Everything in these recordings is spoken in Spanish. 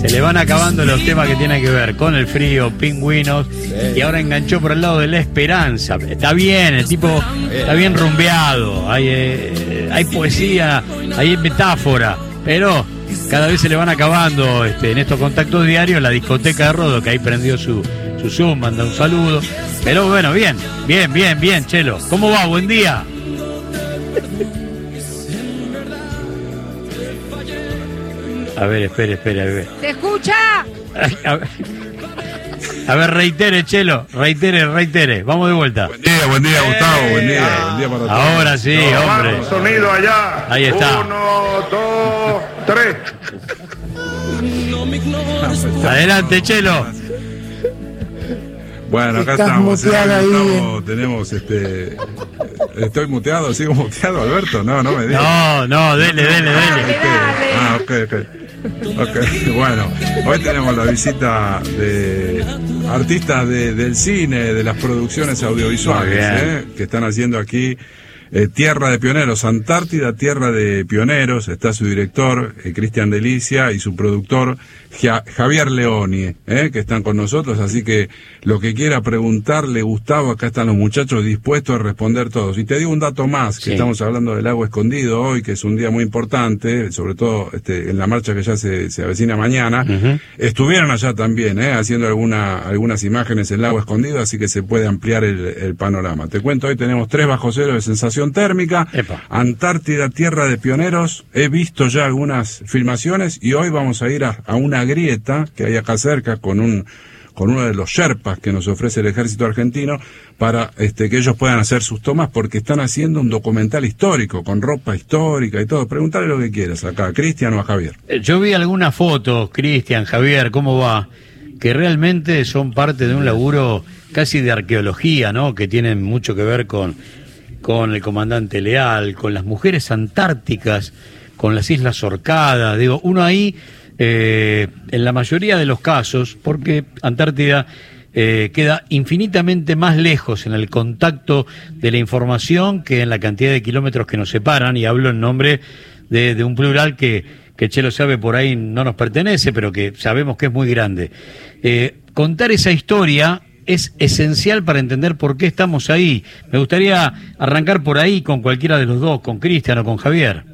Se le van acabando los temas que tienen que ver con el frío, pingüinos, y ahora enganchó por el lado de la esperanza. Está bien, el tipo está bien rumbeado, hay, eh, hay poesía, hay metáfora, pero cada vez se le van acabando este, en estos contactos diarios la discoteca de Rodo, que ahí prendió su, su Zoom, manda un saludo. Pero bueno, bien, bien, bien, bien, Chelo. ¿Cómo va? Buen día. A ver, espere, espere, a ver. ¿Se escucha? A ver, a ver, reitere, Chelo, reitere, reitere. Vamos de vuelta. Buen día, buen día, Gustavo. Buen día, buen día para todos. Ahora sí, hombre. Sonido allá. Ahí está. Uno, dos, tres. Adelante, Chelo. Bueno, acá Estás estamos. eh, ahí. Gustavo, tenemos este. Estoy muteado, sigo muteado, Alberto. No, no me digas. No, no, dele, dele, dele. Dale. Ah, ok, ok. Ok, bueno, hoy tenemos la visita de artistas de- del cine, de las producciones audiovisuales. ¿eh? que están haciendo aquí eh, Tierra de Pioneros, Antártida, Tierra de Pioneros. Está su director, eh, Cristian Delicia, y su productor, Ja- Javier Leoni, ¿eh? que están con nosotros. Así que lo que quiera preguntarle, Gustavo, acá están los muchachos dispuestos a responder todos. Y te digo un dato más, que Sí. estamos hablando del agua escondido hoy, que es un día muy importante, sobre todo este, en la marcha que ya se, se avecina mañana. Estuvieron allá también, ¿eh? haciendo alguna, algunas imágenes en el agua escondido, así que se puede ampliar el, el panorama. Te cuento, hoy tenemos tres bajo cero de sensación térmica, Epa. Antártida, Tierra de Pioneros, he visto ya algunas filmaciones y hoy vamos a ir a, a una grieta que hay acá cerca con un con uno de los Sherpas que nos ofrece el ejército argentino para este, que ellos puedan hacer sus tomas porque están haciendo un documental histórico con ropa histórica y todo. Preguntale lo que quieras acá, a Cristian o a Javier. Eh, Yo vi algunas fotos, Cristian, Javier, ¿cómo va? Que realmente son parte de un laburo casi de arqueología, ¿no? Que tienen mucho que ver con, con el comandante Leal, con las mujeres antárticas, con las Islas Orcadas. Digo, uno ahí, eh, en la mayoría de los casos, porque Antártida eh, queda infinitamente más lejos en el contacto de la información que en la cantidad de kilómetros que nos separan, y hablo en nombre de, un plural que, que Chelo sabe por ahí no nos pertenece, pero que sabemos que es muy grande. Eh, contar esa historia es esencial para entender por qué estamos ahí. Me gustaría arrancar por ahí con cualquiera de los dos, con Cristian o con Javier.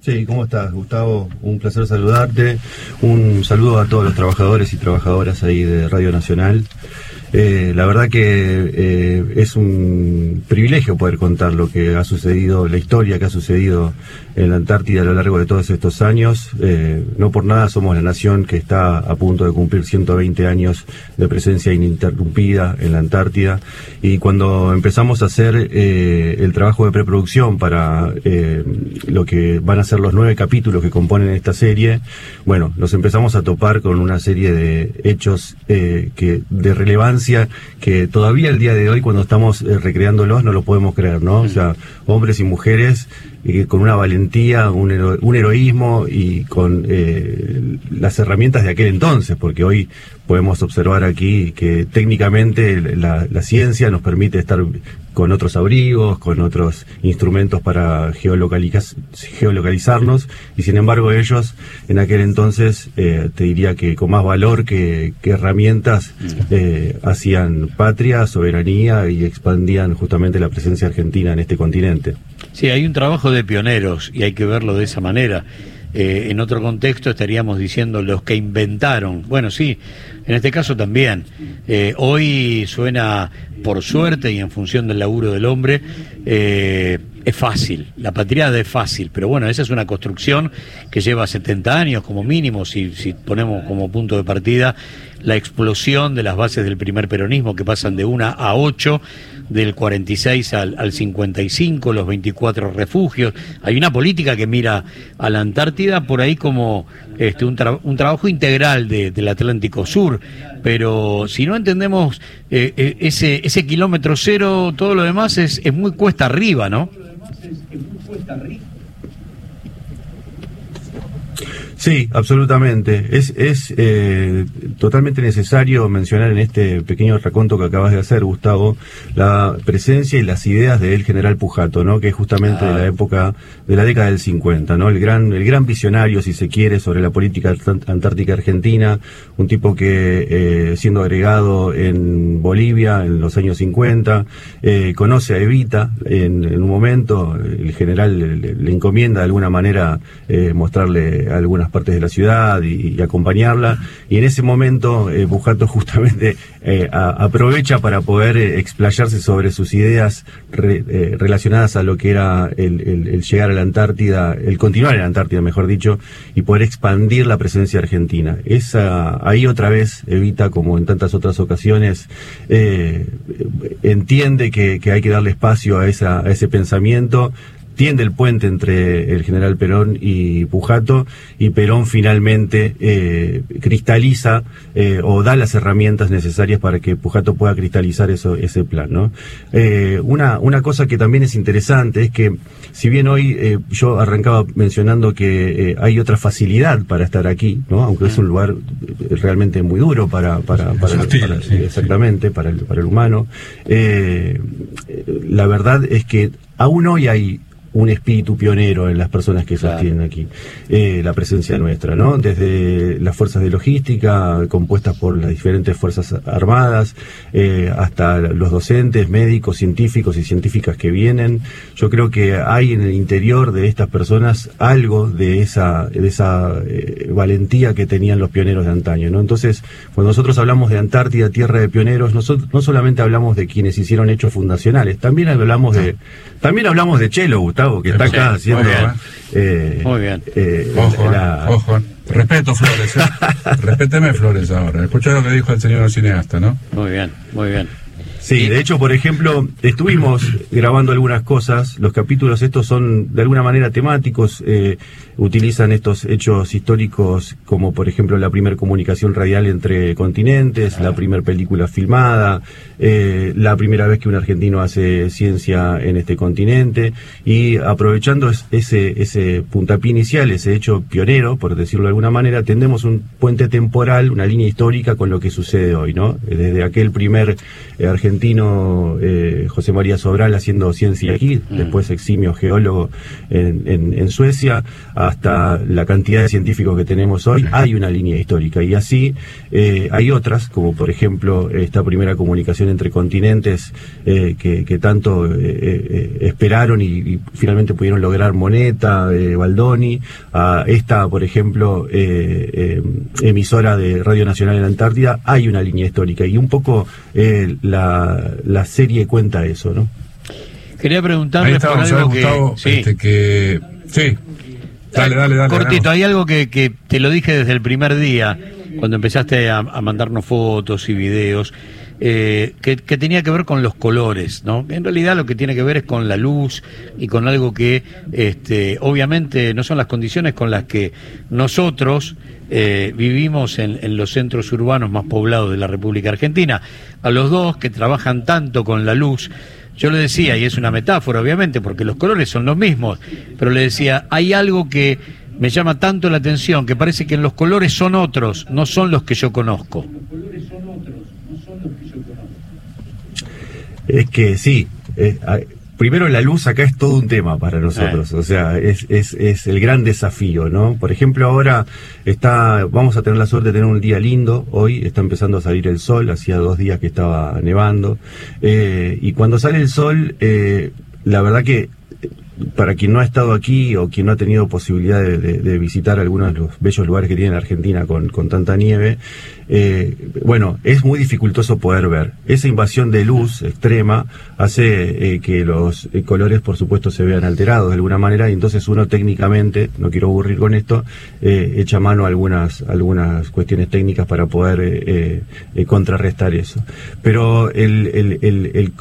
Sí, ¿cómo estás, Gustavo? Un placer saludarte. Un saludo a todos los trabajadores y trabajadoras ahí de Radio Nacional. Eh, la verdad que eh, es un privilegio poder contar lo que ha sucedido, la historia que ha sucedido en la Antártida a lo largo de todos estos años. Eh, no por nada somos la nación que está a punto de cumplir 120 años de presencia ininterrumpida en la Antártida. Y cuando empezamos a hacer eh, el trabajo de preproducción para eh, lo que van a ser los nueve capítulos que componen esta serie, bueno, nos empezamos a topar con una serie de hechos eh, que de relevancia que todavía el día de hoy cuando estamos eh, recreándolos no lo podemos creer, ¿no? O sea, hombres y mujeres eh, con una valentía, un, hero- un heroísmo y con eh, las herramientas de aquel entonces, porque hoy podemos observar aquí que técnicamente la, la ciencia nos permite estar con otros abrigos, con otros instrumentos para geolocaliza- geolocalizarnos, y sin embargo ellos en aquel entonces eh, te diría que con más valor que, que herramientas eh, hacían patria, soberanía y expandían justamente la presencia argentina en este continente. Sí, hay un trabajo de pioneros y hay que verlo de esa manera. Eh, en otro contexto estaríamos diciendo los que inventaron. Bueno, sí, en este caso también. Eh, hoy suena, por suerte y en función del laburo del hombre, eh, es fácil. La patriada es fácil, pero bueno, esa es una construcción que lleva 70 años como mínimo, si, si ponemos como punto de partida la explosión de las bases del primer peronismo que pasan de una a ocho del 46 al, al 55, los 24 refugios. Hay una política que mira a la Antártida por ahí como este, un, un trabajo integral de- del Atlántico Sur, pero si no entendemos eh, eh, ese, ese kilómetro cero, todo lo demás es, es muy cuesta arriba, ¿no? Sí, absolutamente. Es, es eh, totalmente necesario mencionar en este pequeño raconto que acabas de hacer, Gustavo, la presencia y las ideas del general Pujato, ¿no? que es justamente de la época de la década del 50, ¿no? el, gran, el gran visionario, si se quiere, sobre la política antártica argentina, un tipo que, eh, siendo agregado en Bolivia en los años 50, eh, conoce a Evita en, un momento, el general le, encomienda de alguna manera mostrarle algunas partes de la ciudad y, acompañarla. Y en ese momento eh, Bujato justamente eh, aprovecha para poder eh, explayarse sobre sus ideas relacionadas a lo que era el, llegar a la Antártida, el continuar en la Antártida, mejor dicho, y poder expandir la presencia argentina. Esa, ahí otra vez Evita, como en tantas otras ocasiones, entiende que, hay que darle espacio a, esa, a ese pensamiento tiende el puente entre el general Perón y Pujato y Perón finalmente eh, cristaliza eh, o da las herramientas necesarias para que Pujato pueda cristalizar eso, ese plan. ¿no? Eh, una, una cosa que también es interesante es que si bien hoy yo arrancaba mencionando que hay otra facilidad para estar aquí, ¿no? aunque es un lugar realmente muy duro para, para, para, exactamente para el, para el humano, la verdad es que aún hoy hay un espíritu pionero en las personas que sostienen aquí eh, la presencia nuestra, ¿no? Desde las fuerzas de logística compuestas por las diferentes fuerzas armadas, eh, hasta los docentes, médicos, científicos y científicas que vienen. Yo creo que hay en el interior de estas personas algo de esa, de esa eh, valentía que tenían los pioneros de antaño, ¿no? Entonces, cuando nosotros hablamos de Antártida, tierra de pioneros, nosotros no solamente hablamos de quienes hicieron hechos fundacionales, también hablamos de, también hablamos de Chelo, que está acá haciendo. Muy bien. Eh, muy bien. Eh, ojo, ojo. Respeto, Flores. ¿eh? Respéteme, Flores, ahora. Escucha lo que dijo el señor cineasta, ¿no? Muy bien, muy bien. Sí, de hecho, por ejemplo, estuvimos grabando algunas cosas. Los capítulos estos son de alguna manera temáticos. Eh, utilizan estos hechos históricos como, por ejemplo, la primera comunicación radial entre continentes, la primera película filmada, eh, la primera vez que un argentino hace ciencia en este continente. Y aprovechando ese, ese puntapié inicial, ese hecho pionero, por decirlo de alguna manera, tendemos un puente temporal, una línea histórica con lo que sucede hoy, ¿no? Desde aquel primer eh, argentino eh, José María Sobral haciendo ciencia aquí, mm. después eximio geólogo en, Suecia, hasta la cantidad de científicos que tenemos hoy, hay una línea histórica. Y así eh, hay otras, como por ejemplo esta primera comunicación entre continentes eh, que, tanto esperaron y, finalmente pudieron lograr Moneta, Baldoni, a esta, por ejemplo, emisora de Radio Nacional en la Antártida, hay una línea histórica. Y un poco la la, serie cuenta eso, ¿no? Quería preguntarle por algo que, sí. Este, que... Sí, Dale, dale, dale. Cortito, hay algo que, que, te lo dije desde el primer día, cuando empezaste a, mandarnos fotos y videos, eh, que, que, tenía que ver con los colores, ¿no? En realidad lo que tiene que ver es con la luz y con algo que, este, obviamente, no son las condiciones con las que nosotros eh, vivimos en, en, los centros urbanos más poblados de la República Argentina. A los dos que trabajan tanto con la luz, yo le decía, y es una metáfora obviamente, porque los colores son los mismos, pero le decía, hay algo que me llama tanto la atención, que parece que los colores son otros, no son los que yo conozco. Es que sí, eh, primero la luz acá es todo un tema para nosotros, o sea, es, es, es, el gran desafío, ¿no? Por ejemplo, ahora está, vamos a tener la suerte de tener un día lindo, hoy está empezando a salir el sol, hacía dos días que estaba nevando, eh, y cuando sale el sol, eh, la verdad que para quien no ha estado aquí o quien no ha tenido posibilidad de, visitar algunos de los bellos lugares que tiene Argentina con, tanta nieve, eh, bueno, es muy dificultoso poder ver. Esa invasión de luz extrema hace eh, que los eh, colores, por supuesto, se vean alterados de alguna manera y entonces uno técnicamente, no quiero aburrir con esto, echa mano a algunas, algunas cuestiones técnicas para poder contrarrestar eso. Pero el, el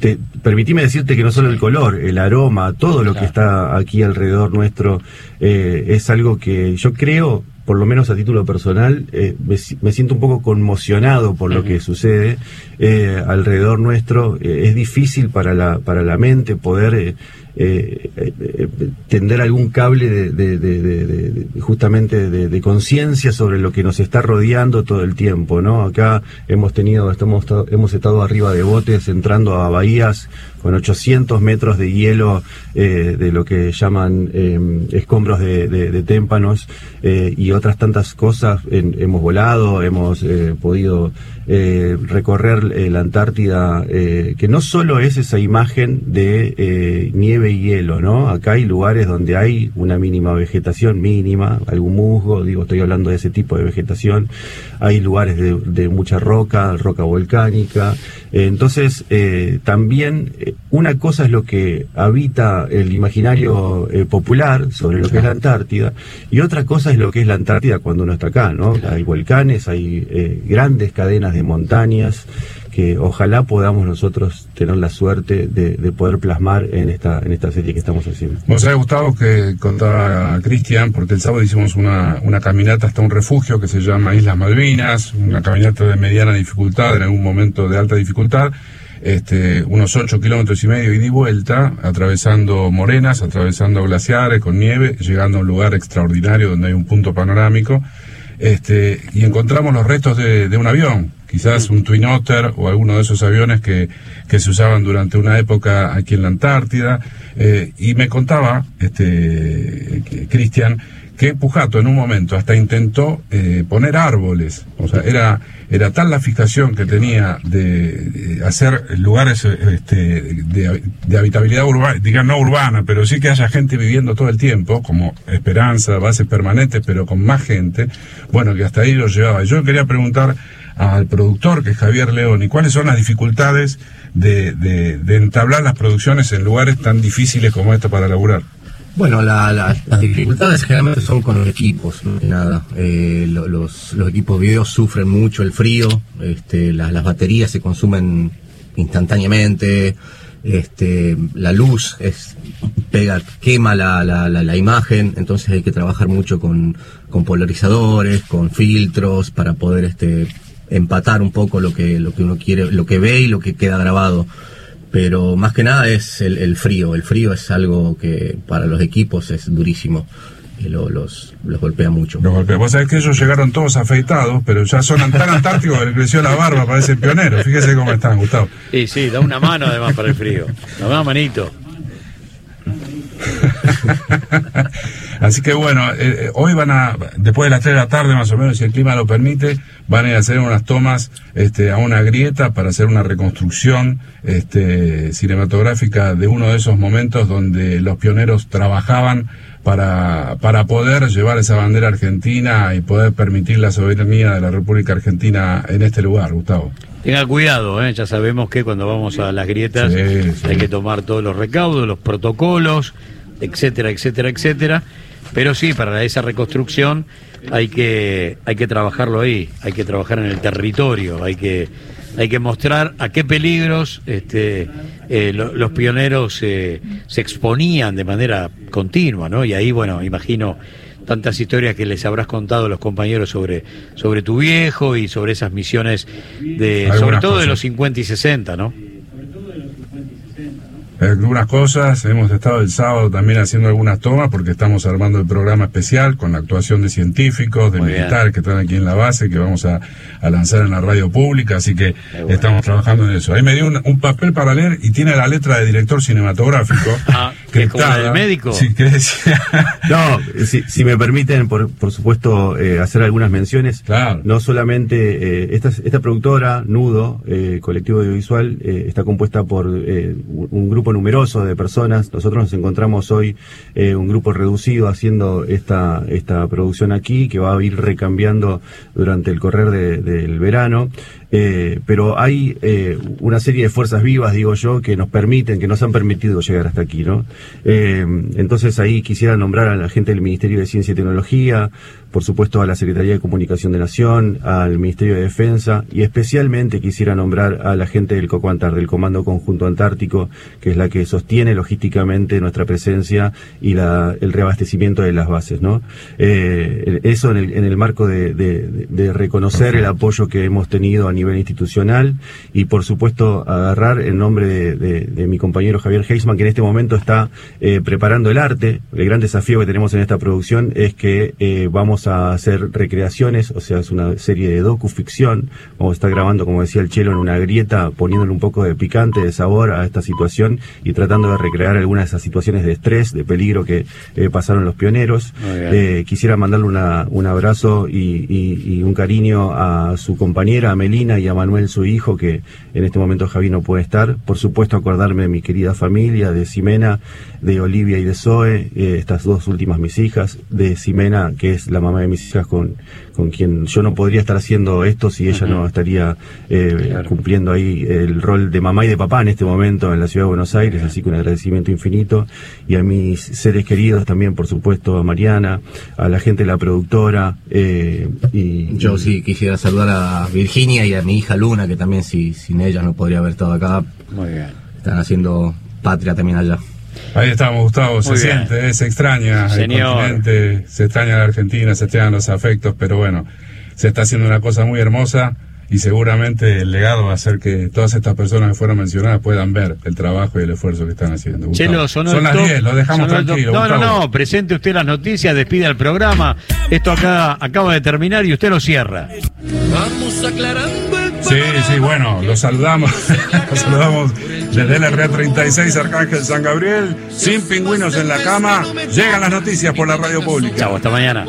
te, permitime decirte que no solo el color, el aroma, todo lo que está aquí alrededor nuestro eh, es algo que yo creo, por lo menos a título personal, eh, me, siento un poco conmocionado por lo que sucede eh, alrededor nuestro. es difícil para la, para la mente poder eh, eh, tender algún cable de, justamente de, conciencia sobre lo que nos está rodeando todo el tiempo, ¿no? Acá hemos tenido, estamos, hemos estado arriba de botes entrando a bahías con 800 metros de hielo eh, de lo que llaman eh, escombros de, témpanos eh, y otras tantas cosas. En- hemos volado, hemos podido eh, recorrer eh, la Antártida, eh, que no solo es esa imagen de eh, nieve y hielo, ¿no? Acá hay lugares donde hay una mínima vegetación, mínima, algún musgo, digo, estoy hablando de ese tipo de vegetación. Hay lugares de, de mucha roca, roca volcánica. Entonces, eh, también eh, una cosa es lo que habita el imaginario eh, popular sobre lo que es la Antártida y otra cosa es lo que es la Antártida cuando uno está acá, ¿no? Hay volcanes, hay eh, grandes cadenas de montañas que ojalá podamos nosotros tener la suerte de, de poder plasmar en esta en esta serie que estamos haciendo. Vos sabés, Gustavo, que contaba Cristian, porque el sábado hicimos una, una caminata hasta un refugio que se llama Islas Malvinas, una caminata de mediana dificultad, en algún momento de alta dificultad, este, unos ocho kilómetros y medio y vuelta, atravesando morenas, atravesando glaciares con nieve, llegando a un lugar extraordinario donde hay un punto panorámico, este, y encontramos los restos de, de un avión, quizás un Twin Otter o alguno de esos aviones que, que se usaban durante una época aquí en la Antártida. eh, y me contaba, este, que- Cristian, que Pujato en un momento hasta intentó eh, poner árboles. O sea, era, era tal la fijación que tenía de, hacer lugares eh, este, de, de habitabilidad urbana, digamos no urbana, pero sí que haya gente viviendo todo el tiempo, como esperanza, bases permanentes, pero con más gente. Bueno, que hasta ahí lo llevaba. Yo quería preguntar al productor, que es Javier León, y cuáles son las dificultades de, entablar las producciones en lugares tan difíciles como este para laburar. Bueno, la- la- las dificultades generalmente son con los equipos, nada. Eh, lo- los, los equipos video sufren mucho el frío, este, la- las baterías se consumen instantáneamente, este, la luz es pega, quema la, la imagen, entonces hay que trabajar mucho con, con polarizadores, con filtros para poder este, empatar un poco lo que, lo que uno quiere, lo que ve y lo que queda grabado pero más que nada es el, el frío. El frío es algo que para los equipos es durísimo y lo- los, los golpea mucho. Los golpes. Vos sabés que ellos llegaron todos afeitados, pero ya son tan antárticos que les creció la barba, parecen pioneros. Fíjese cómo están, Gustavo. Y sí, da una mano además para el frío. Da una manito. Así que bueno, eh, eh, hoy van a, después de las 3 de la tarde más o menos, si el clima lo permite, van a ir a hacer unas tomas este, a una grieta para hacer una reconstrucción este, cinematográfica de uno de esos momentos donde los pioneros trabajaban para, para poder llevar esa bandera argentina y poder permitir la soberanía de la República Argentina en este lugar, Gustavo. Tenga cuidado, ¿eh? ya sabemos que cuando vamos a las grietas Sí, sí. hay que tomar todos los recaudos, los protocolos, etcétera, etcétera, etcétera. Pero sí, para esa reconstrucción hay que, hay que trabajarlo ahí, hay que trabajar en el territorio, hay que, hay que mostrar a qué peligros este, eh, lo- los pioneros eh, se exponían de manera continua, ¿no? Y ahí, bueno, imagino tantas historias que les habrás contado a los compañeros sobre, sobre tu viejo y sobre esas misiones de, Algunas sobre todo de los 50 y 60, ¿no? Algunas cosas. Hemos estado el sábado también haciendo algunas tomas porque estamos armando el programa especial con la actuación de científicos, de militares que están aquí en la base, que vamos a, a lanzar en la radio pública. Así que bueno. estamos trabajando en eso. Ahí me dio un, un papel para leer y tiene la letra de director cinematográfico. Ah, que es como la del médico. Sí, que decía. No, si, si me permiten, por, por supuesto, eh, hacer algunas menciones. Claro. No solamente eh, esta, esta productora, Nudo, eh, colectivo audiovisual, eh, está compuesta por eh, un un grupo numeroso de personas. Nosotros nos encontramos hoy eh, un grupo reducido haciendo esta, esta producción aquí, que va a ir recambiando durante el correr de- del verano. Eh, pero hay eh, una serie de fuerzas vivas, digo yo, que nos permiten, que nos han permitido llegar hasta aquí, ¿no? Eh, entonces ahí quisiera nombrar a la gente del Ministerio de Ciencia y Tecnología, por supuesto a la Secretaría de Comunicación de Nación, al Ministerio de Defensa y especialmente quisiera nombrar a la gente del COCOANTAR, del Comando Conjunto Antártico, que es la que sostiene logísticamente nuestra presencia y la, el reabastecimiento de las bases, ¿no? Eso en el, en el marco de, de, de reconocer el apoyo que hemos tenido a nivel institucional y por supuesto agarrar en nombre de, de, de mi compañero Javier Heisman, que en este momento está eh, preparando el arte. El gran desafío que tenemos en esta producción es que eh, vamos a hacer recreaciones, o sea, es una serie de docu-ficción. Vamos a estar grabando, como decía el Chelo, en una grieta, poniéndole un poco de picante, de sabor a esta situación y tratando de recrear algunas de esas situaciones de estrés, de peligro que eh, pasaron los pioneros. Quisiera mandarle una, un abrazo y, y, y, un cariño a su compañera, a Y a Manuel, su hijo, que en este momento Javi no puede estar. Por supuesto, acordarme de mi querida familia, de Ximena, de Olivia y de Zoe, eh, estas dos últimas mis hijas, de Ximena, que es la mamá de mis hijas con, con quien yo no podría estar haciendo esto si ella uh -huh. no estaría eh, claro. cumpliendo ahí el rol de mamá y de papá en este momento en la ciudad de Buenos Aires, así que un agradecimiento infinito. Y a mis seres queridos también, por supuesto, a Mariana, a la gente de la productora. Eh, y, yo sí quisiera saludar a Virginia y a mi hija Luna, que también si, sin ella no podría haber estado acá. Muy bien. Están haciendo patria también allá. Ahí estamos, Gustavo. Se siente, se extraña Señor. el continente, se extraña la Argentina, se extrañan los afectos, pero bueno, se está haciendo una cosa muy hermosa y seguramente el legado va a ser que todas estas personas que fueron mencionadas puedan ver el trabajo y el esfuerzo que están haciendo. Chelo, Son el las top, 10, lo dejamos el tranquilo. No, no, Gustavo. no, presente usted las noticias, despide al programa. Esto acá acaba de terminar y usted lo cierra. Vamos aclarando el Sí, sí, bueno, los saludamos. los saludamos desde el RA36 Arcángel San Gabriel, sin pingüinos en la cama. Llegan las noticias por la radio pública. Chao, hasta mañana.